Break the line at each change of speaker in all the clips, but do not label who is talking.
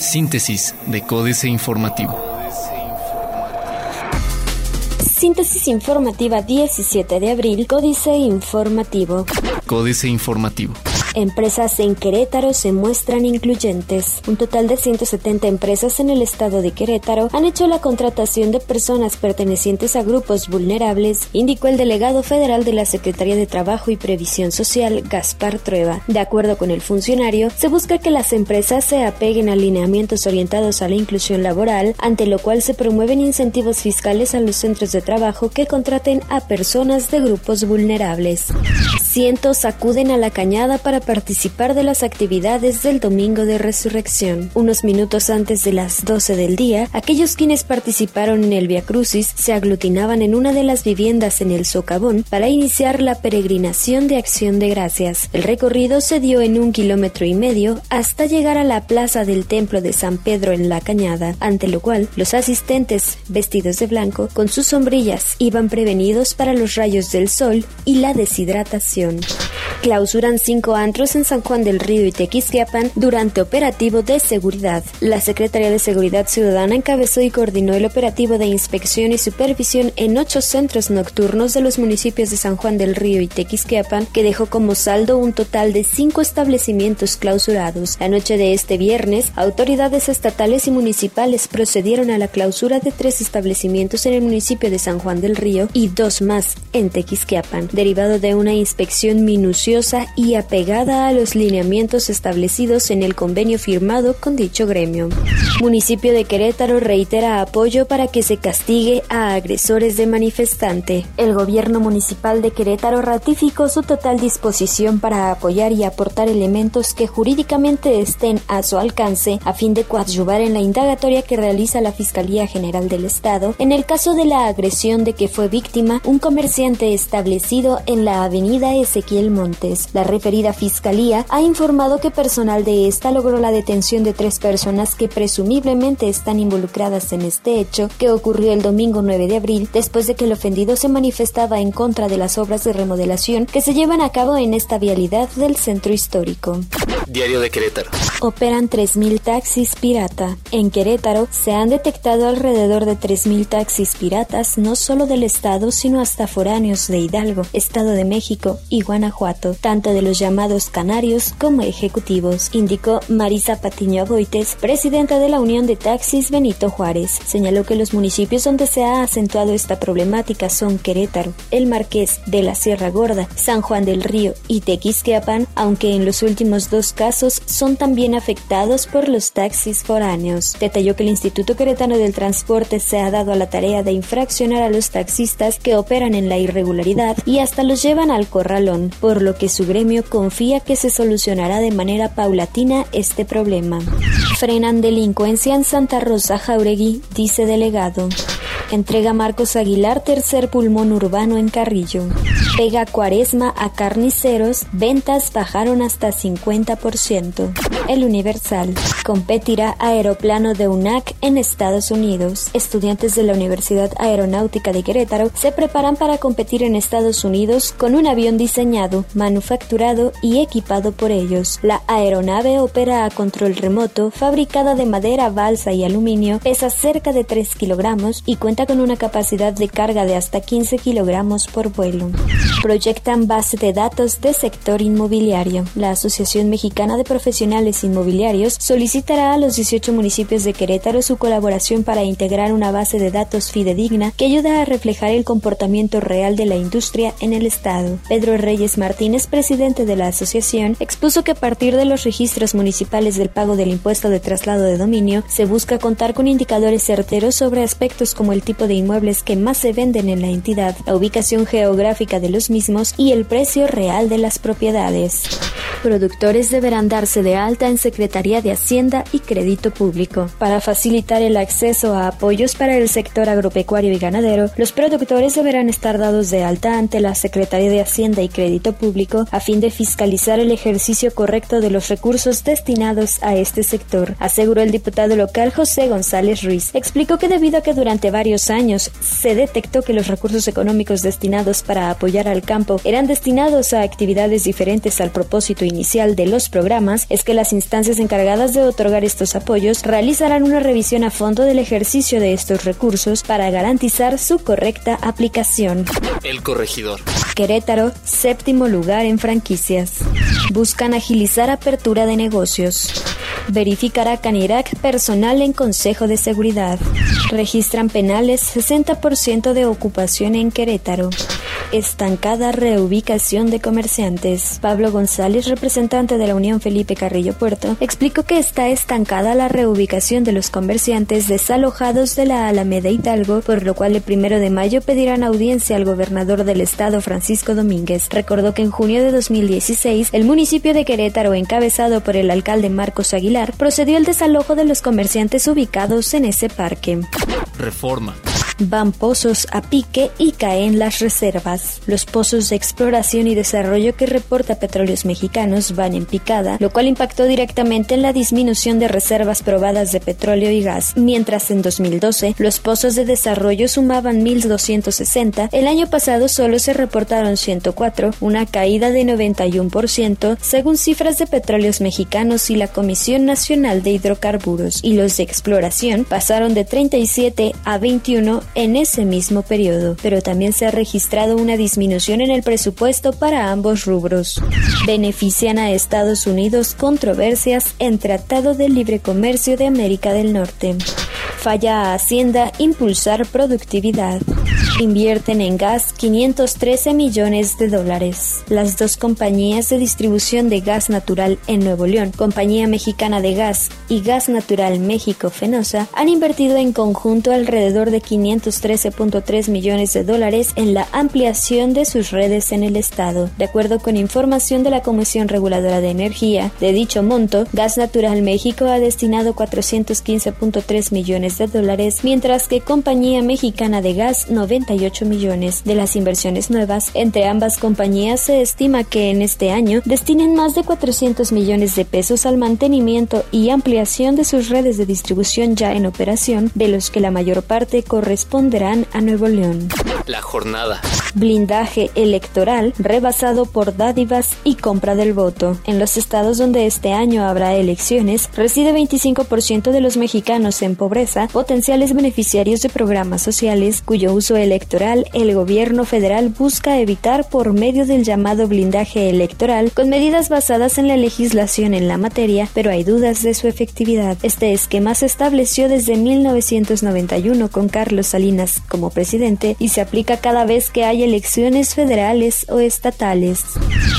Síntesis de Códice Informativo.
Síntesis informativa 17 de abril, Códice Informativo.
Códice Informativo.
Empresas en Querétaro se muestran incluyentes. Un total de 170 empresas en el estado de Querétaro han hecho la contratación de personas pertenecientes a grupos vulnerables, indicó el delegado federal de la Secretaría de Trabajo y Previsión Social, Gaspar Trueba. De acuerdo con el funcionario, se busca que las empresas se apeguen a lineamientos orientados a la inclusión laboral, ante lo cual se promueven incentivos fiscales a los centros de trabajo que contraten a personas de grupos vulnerables. Cientos acuden a la cañada para participar de las actividades del Domingo de Resurrección. Unos minutos antes de las 12 del día, aquellos quienes participaron en el Via Crucis se aglutinaban en una de las viviendas en el Socavón para iniciar la peregrinación de Acción de Gracias. El recorrido se dio en un kilómetro y medio hasta llegar a la plaza del Templo de San Pedro en La Cañada, ante lo cual los asistentes, vestidos de blanco, con sus sombrillas, iban prevenidos para los rayos del sol y la deshidratación. Clausuran cinco antros en San Juan del Río y Tequisquiapan durante operativo de seguridad. La Secretaría de Seguridad Ciudadana encabezó y coordinó el operativo de inspección y supervisión en ocho centros nocturnos de los municipios de San Juan del Río y Tequisquiapan, que dejó como saldo un total de cinco establecimientos clausurados. La noche de este viernes, autoridades estatales y municipales procedieron a la clausura de tres establecimientos en el municipio de San Juan del Río y dos más en Tequisquiapan, derivado de una inspección minuciosa y apegada a los lineamientos establecidos en el convenio firmado con dicho gremio. Municipio de Querétaro reitera apoyo para que se castigue a agresores de manifestante. El gobierno municipal de Querétaro ratificó su total disposición para apoyar y aportar elementos que jurídicamente estén a su alcance a fin de coadyuvar en la indagatoria que realiza la Fiscalía General del Estado en el caso de la agresión de que fue víctima un comerciante establecido en la avenida Ezequiel Montes. La referida fiscalía ha informado que personal de esta logró la detención de tres personas que presumiblemente están involucradas en este hecho que ocurrió el domingo 9 de abril después de que el ofendido se manifestaba en contra de las obras de remodelación que se llevan a cabo en esta vialidad del centro histórico.
Diario de Querétaro.
Operan 3.000 taxis pirata. En Querétaro se han detectado alrededor de 3.000 taxis piratas no solo del estado sino hasta foráneos de Hidalgo, Estado de México y Guanajuato, tanto de los llamados canarios como ejecutivos, indicó Marisa Patiño Boites, presidenta de la Unión de Taxis Benito Juárez. Señaló que los municipios donde se ha acentuado esta problemática son Querétaro, El Marqués de la Sierra Gorda, San Juan del Río y Tequisquiapan, aunque en los últimos dos casos son también afectados por los taxis foráneos. Detalló que el Instituto Queretano del Transporte se ha dado a la tarea de infraccionar a los taxistas que operan en la irregularidad y hasta los llevan al corral por lo que su gremio confía que se solucionará de manera paulatina este problema. Frenan delincuencia en Santa Rosa Jauregui, dice delegado. Entrega Marcos Aguilar tercer pulmón urbano en Carrillo. Pega cuaresma a carniceros, ventas bajaron hasta 50%. El Universal. Competirá aeroplano de UNAC en Estados Unidos. Estudiantes de la Universidad Aeronáutica de Querétaro se preparan para competir en Estados Unidos con un avión diseñado, manufacturado y equipado por ellos. La aeronave opera a control remoto, fabricada de madera, balsa y aluminio, pesa cerca de 3 kilogramos y cuenta con una capacidad de carga de hasta 15 kilogramos por vuelo. Proyectan base de datos de sector inmobiliario. La Asociación Mexicana de Profesionales Inmobiliarios solicitará a los 18 municipios de Querétaro su colaboración para integrar una base de datos fidedigna que ayuda a reflejar el comportamiento real de la industria en el Estado. Pedro Reyes Martínez, presidente de la asociación, expuso que a partir de los registros municipales del pago del impuesto de traslado de dominio, se busca contar con indicadores certeros sobre aspectos como el tipo de inmuebles que más se venden en la entidad, la ubicación geográfica de los mismos y el precio real de las propiedades. Productores deberán darse de alta en Secretaría de Hacienda y Crédito Público. Para facilitar el acceso a apoyos para el sector agropecuario y ganadero, los productores deberán estar dados de alta ante la Secretaría de Hacienda y Crédito Público a fin de fiscalizar el ejercicio correcto de los recursos destinados a este sector, aseguró el diputado local José González Ruiz. Explicó que debido a que durante varios años se detectó que los recursos económicos destinados para apoyar al campo eran destinados a actividades diferentes al propósito inicial de los programas, es que las instancias encargadas de otorgar estos apoyos realizarán una revisión a fondo del ejercicio de estos recursos para garantizar su correcta aplicación.
El corregidor.
Querétaro, séptimo lugar en franquicias. Buscan agilizar apertura de negocios. Verificará Canirac personal en Consejo de Seguridad. Registran penales 60% de ocupación en Querétaro. Estancada reubicación de comerciantes. Pablo González, representante de la Unión Felipe Carrillo Puerto, explicó que está estancada la reubicación de los comerciantes desalojados de la Alameda Hidalgo, por lo cual el primero de mayo pedirán audiencia al gobernador del estado, Francisco Domínguez. Recordó que en junio de 2016, el municipio de Querétaro, encabezado por el alcalde Marcos Aguilar, procedió al desalojo de los comerciantes ubicados en ese parque.
Reforma
van pozos a pique y caen las reservas. Los pozos de exploración y desarrollo que reporta Petróleos Mexicanos van en picada, lo cual impactó directamente en la disminución de reservas probadas de petróleo y gas, mientras en 2012 los pozos de desarrollo sumaban 1.260, el año pasado solo se reportaron 104, una caída de 91% según cifras de Petróleos Mexicanos y la Comisión Nacional de Hidrocarburos, y los de exploración pasaron de 37 a 21 en ese mismo periodo, pero también se ha registrado una disminución en el presupuesto para ambos rubros. Benefician a Estados Unidos controversias en Tratado de Libre Comercio de América del Norte. Falla a Hacienda impulsar productividad invierten en gas 513 millones de dólares. Las dos compañías de distribución de gas natural en Nuevo León, Compañía Mexicana de Gas y Gas Natural México Fenosa, han invertido en conjunto alrededor de 513.3 millones de dólares en la ampliación de sus redes en el estado. De acuerdo con información de la Comisión Reguladora de Energía, de dicho monto, Gas Natural México ha destinado 415.3 millones de dólares, mientras que Compañía Mexicana de Gas 90 millones. De las inversiones nuevas entre ambas compañías se estima que en este año destinen más de 400 millones de pesos al mantenimiento y ampliación de sus redes de distribución ya en operación, de los que la mayor parte corresponderán a Nuevo León.
La jornada.
Blindaje electoral rebasado por dádivas y compra del voto. En los estados donde este año habrá elecciones, reside 25% de los mexicanos en pobreza, potenciales beneficiarios de programas sociales cuyo uso electoral electoral, el gobierno federal busca evitar por medio del llamado blindaje electoral con medidas basadas en la legislación en la materia, pero hay dudas de su efectividad. Este esquema se estableció desde 1991 con Carlos Salinas como presidente y se aplica cada vez que hay elecciones federales o estatales.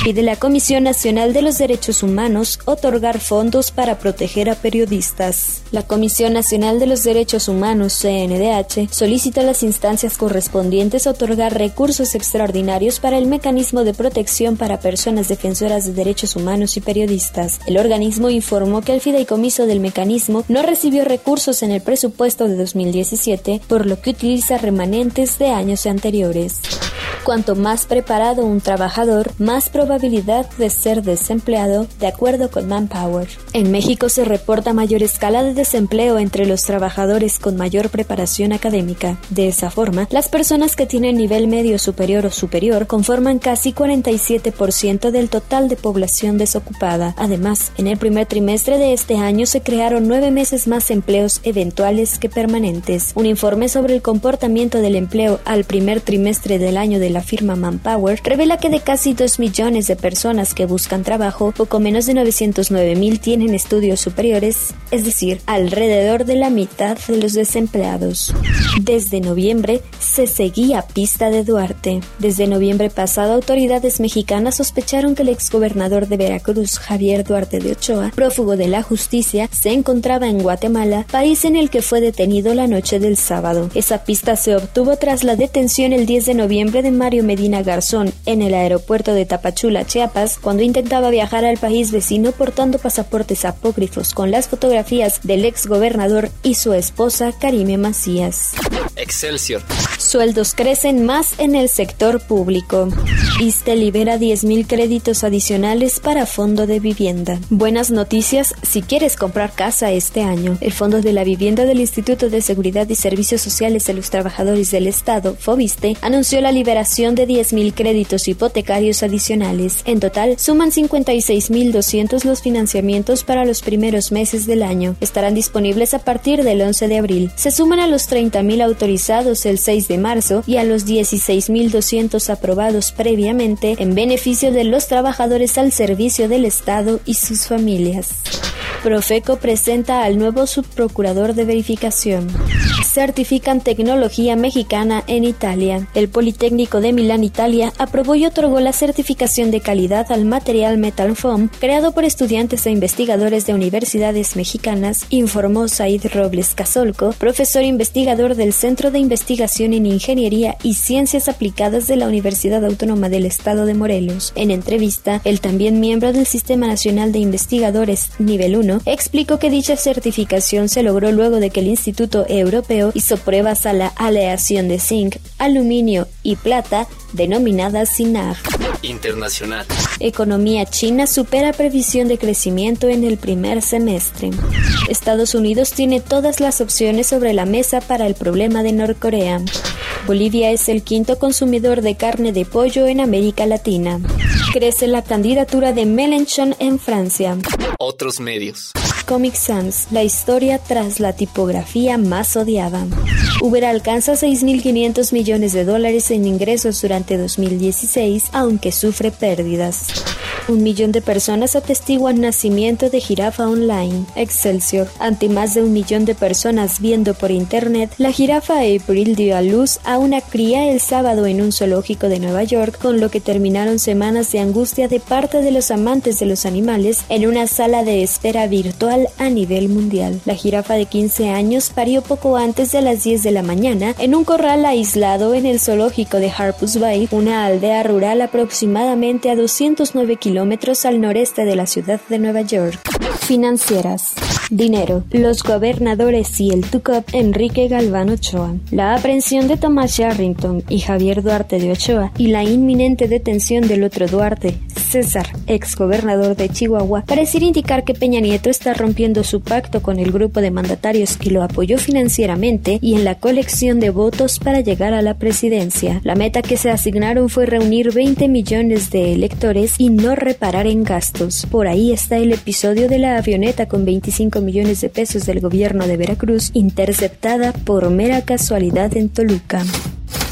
Pide la Comisión Nacional de los Derechos Humanos otorgar fondos para proteger a periodistas. La Comisión Nacional de los Derechos Humanos, CNDH, solicita a las instancias correspondientes otorgar recursos extraordinarios para el mecanismo de protección para personas defensoras de derechos humanos y periodistas. El organismo informó que el fideicomiso del mecanismo no recibió recursos en el presupuesto de 2017, por lo que utiliza remanentes de años anteriores. Cuanto más preparado un trabajador, más probabilidad de ser desempleado, de acuerdo con Manpower. En México se reporta mayor escala de desempleo entre los trabajadores con mayor preparación académica. De esa forma, las personas que tienen nivel medio superior o superior conforman casi 47% del total de población desocupada. Además, en el primer trimestre de este año se crearon nueve meses más empleos eventuales que permanentes. Un informe sobre el comportamiento del empleo al primer trimestre del año de la firma Manpower revela que de casi 2 millones de personas que buscan trabajo, poco menos de 909 mil tienen estudios superiores, es decir, alrededor de la mitad de los desempleados. Desde noviembre se seguía pista de Duarte. Desde noviembre pasado, autoridades mexicanas sospecharon que el exgobernador de Veracruz, Javier Duarte de Ochoa, prófugo de la justicia, se encontraba en Guatemala, país en el que fue detenido la noche del sábado. Esa pista se obtuvo tras la detención el 10 de noviembre de Mario Medina Garzón en el aeropuerto de Tapachula, Chiapas, cuando intentaba viajar al país vecino portando pasaportes apócrifos con las fotografías del ex gobernador y su esposa Karime Macías.
Excelsior.
Sueldos crecen más en el sector público. ISTE libera 10.000 créditos adicionales para fondo de vivienda. Buenas noticias si quieres comprar casa este año. El Fondo de la Vivienda del Instituto de Seguridad y Servicios Sociales de los Trabajadores del Estado, FOBISTE, anunció la liberación de 10.000 créditos hipotecarios adicionales. En total, suman 56.200 los financiamientos para los primeros meses del año. Estarán disponibles a partir del 11 de abril. Se suman a los 30.000 autorizados el 6 de marzo y a los 16.200 aprobados previamente en beneficio de los trabajadores al servicio del Estado y sus familias. Profeco presenta al nuevo subprocurador de verificación. Certifican tecnología mexicana en Italia. El Politécnico de Milán, Italia, aprobó y otorgó la certificación de calidad al material Metal Foam creado por estudiantes e investigadores de universidades mexicanas, informó Said Robles Casolco, profesor investigador del Centro de Investigación en Ingeniería y Ciencias Aplicadas de la Universidad Autónoma del Estado de Morelos. En entrevista, el también miembro del Sistema Nacional de Investigadores Nivel 1 explicó que dicha certificación se logró luego de que el Instituto Europeo hizo pruebas a la aleación de zinc, aluminio y plata denominada SINAG.
Internacional.
Economía china supera previsión de crecimiento en el primer semestre. Estados Unidos tiene todas las opciones sobre la mesa para el problema de Norcorea. Bolivia es el quinto consumidor de carne de pollo en América Latina. Crece la candidatura de Mélenchon en Francia.
Otros medios.
Comic Sans, la historia tras la tipografía más odiada. Uber alcanza 6.500 millones de dólares en ingresos durante 2016, aunque sufre pérdidas. Un millón de personas atestiguan nacimiento de jirafa online. Excelsior. Ante más de un millón de personas viendo por internet, la jirafa April dio a luz a una cría el sábado en un zoológico de Nueva York, con lo que terminaron semanas de angustia de parte de los amantes de los animales en una sala de espera virtual a nivel mundial. La jirafa de 15 años parió poco antes de las 10 de la mañana en un corral aislado en el zoológico de Harpus Bay, una aldea rural aproximadamente a 209 kilómetros al noreste de la ciudad de Nueva York. Financieras. Dinero. Los gobernadores y el TUCOP Enrique Galván Ochoa. La aprehensión de Tomás Yarrington y Javier Duarte de Ochoa y la inminente detención del otro Duarte, César, ex gobernador de Chihuahua, pareciera indicar que Peña Nieto está rompiendo su pacto con el grupo de mandatarios que lo apoyó financieramente y en la colección de votos para llegar a la presidencia. La meta que se asignaron fue reunir 20 millones de electores y no reparar en gastos. Por ahí está el episodio de la avioneta con 25 millones de pesos del gobierno de Veracruz interceptada por mera casualidad en Toluca.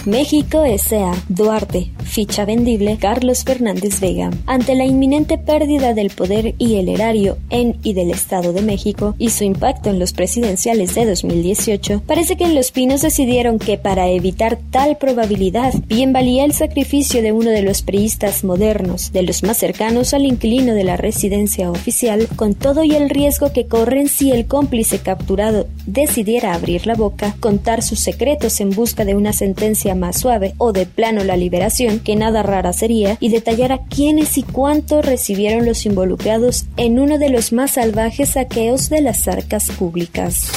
México S.A. Duarte. Ficha vendible Carlos Fernández Vega. Ante la inminente pérdida del poder y el erario en y del Estado de México y su impacto en los presidenciales de 2018, parece que Los Pinos decidieron que para evitar tal probabilidad, bien valía el sacrificio de uno de los priistas modernos, de los más cercanos al inquilino de la residencia oficial, con todo y el riesgo que corren si el cómplice capturado decidiera abrir la boca, contar sus secretos en busca de una sentencia más suave o de plano la liberación, que nada rara sería, y detallar a quiénes y cuánto recibieron los involucrados en uno de los más salvajes saqueos de las arcas públicas.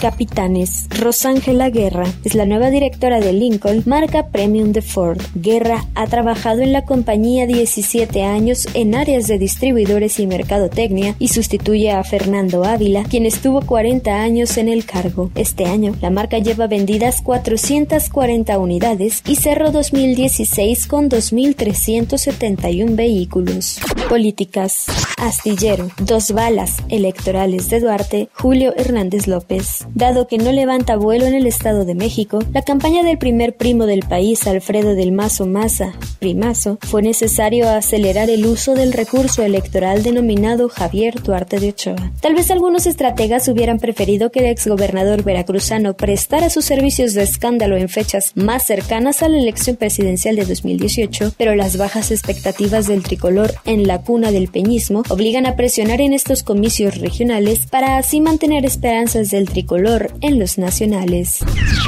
Capitanes. Rosángela Guerra es la nueva directora de Lincoln, marca premium de Ford. Guerra ha trabajado en la compañía 17 años en áreas de distribuidores y mercadotecnia y sustituye a Fernando Ávila, quien estuvo 40 años en el cargo. Este año, la marca lleva vendidas 440 unidades y cerró 2016 con 2.371 vehículos. Políticas. Astillero. Dos balas electorales de Duarte, Julio Hernández López. Dado que no levanta vuelo en el Estado de México, la campaña del primer primo del país, Alfredo del Mazo Maza, primazo, fue necesario acelerar el uso del recurso electoral denominado Javier Duarte de Ochoa. Tal vez algunos estrategas hubieran preferido que el exgobernador veracruzano prestara sus servicios de escándalo en fechas más cercanas a la elección presidencial de 2018, pero las bajas expectativas del tricolor en la cuna del peñismo obligan a presionar en estos comicios regionales para así mantener esperanzas del del tricolor en los nacionales.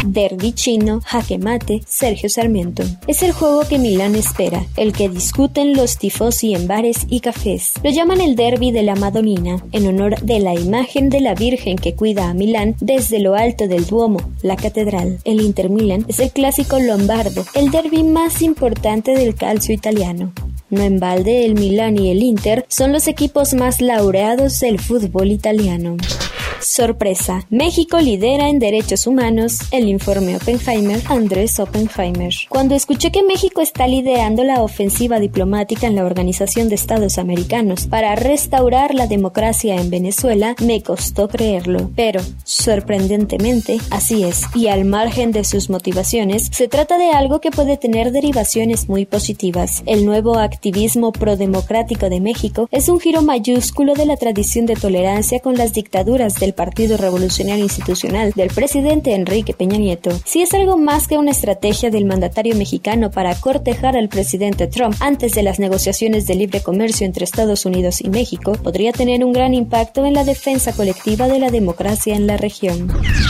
Derby chino, jaque mate, Sergio Sarmiento. Es el juego que Milán espera, el que discuten los tifosi en bares y cafés. Lo llaman el derby de la Madonina, en honor de la imagen de la Virgen que cuida a Milán desde lo alto del Duomo, la catedral. El Inter Milan es el clásico lombardo, el derby más importante del calcio italiano. No en balde, el Milan y el Inter son los equipos más laureados del fútbol italiano. Sorpresa. México lidera en derechos humanos el informe Oppenheimer, Andrés Oppenheimer. Cuando escuché que México está liderando la ofensiva diplomática en la Organización de Estados Americanos para restaurar la democracia en Venezuela, me costó creerlo. Pero, sorprendentemente, así es. Y al margen de sus motivaciones, se trata de algo que puede tener derivaciones muy positivas. El nuevo activismo prodemocrático de México es un giro mayúsculo de la tradición de tolerancia con las dictaduras de Partido Revolucionario Institucional del presidente Enrique Peña Nieto, si es algo más que una estrategia del mandatario mexicano para cortejar al presidente Trump antes de las negociaciones de libre comercio entre Estados Unidos y México, podría tener un gran impacto en la defensa colectiva de la democracia en la región.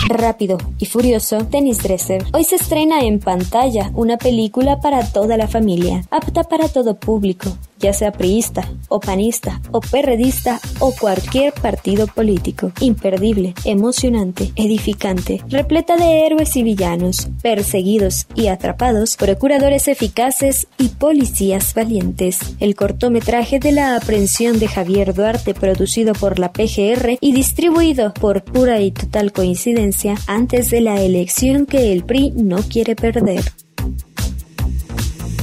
Rápido y furioso, Dennis Dresser. Hoy se estrena en pantalla una película para toda la familia, apta para todo público, ya sea priista, o panista, o perredista, o cualquier partido político. Imperdible, emocionante, edificante, repleta de héroes y villanos, perseguidos y atrapados, procuradores eficaces y policías valientes. El cortometraje de la aprehensión de Javier Duarte, producido por la PGR y distribuido por pura y total coincidencia antes de la elección que el PRI no quiere perder.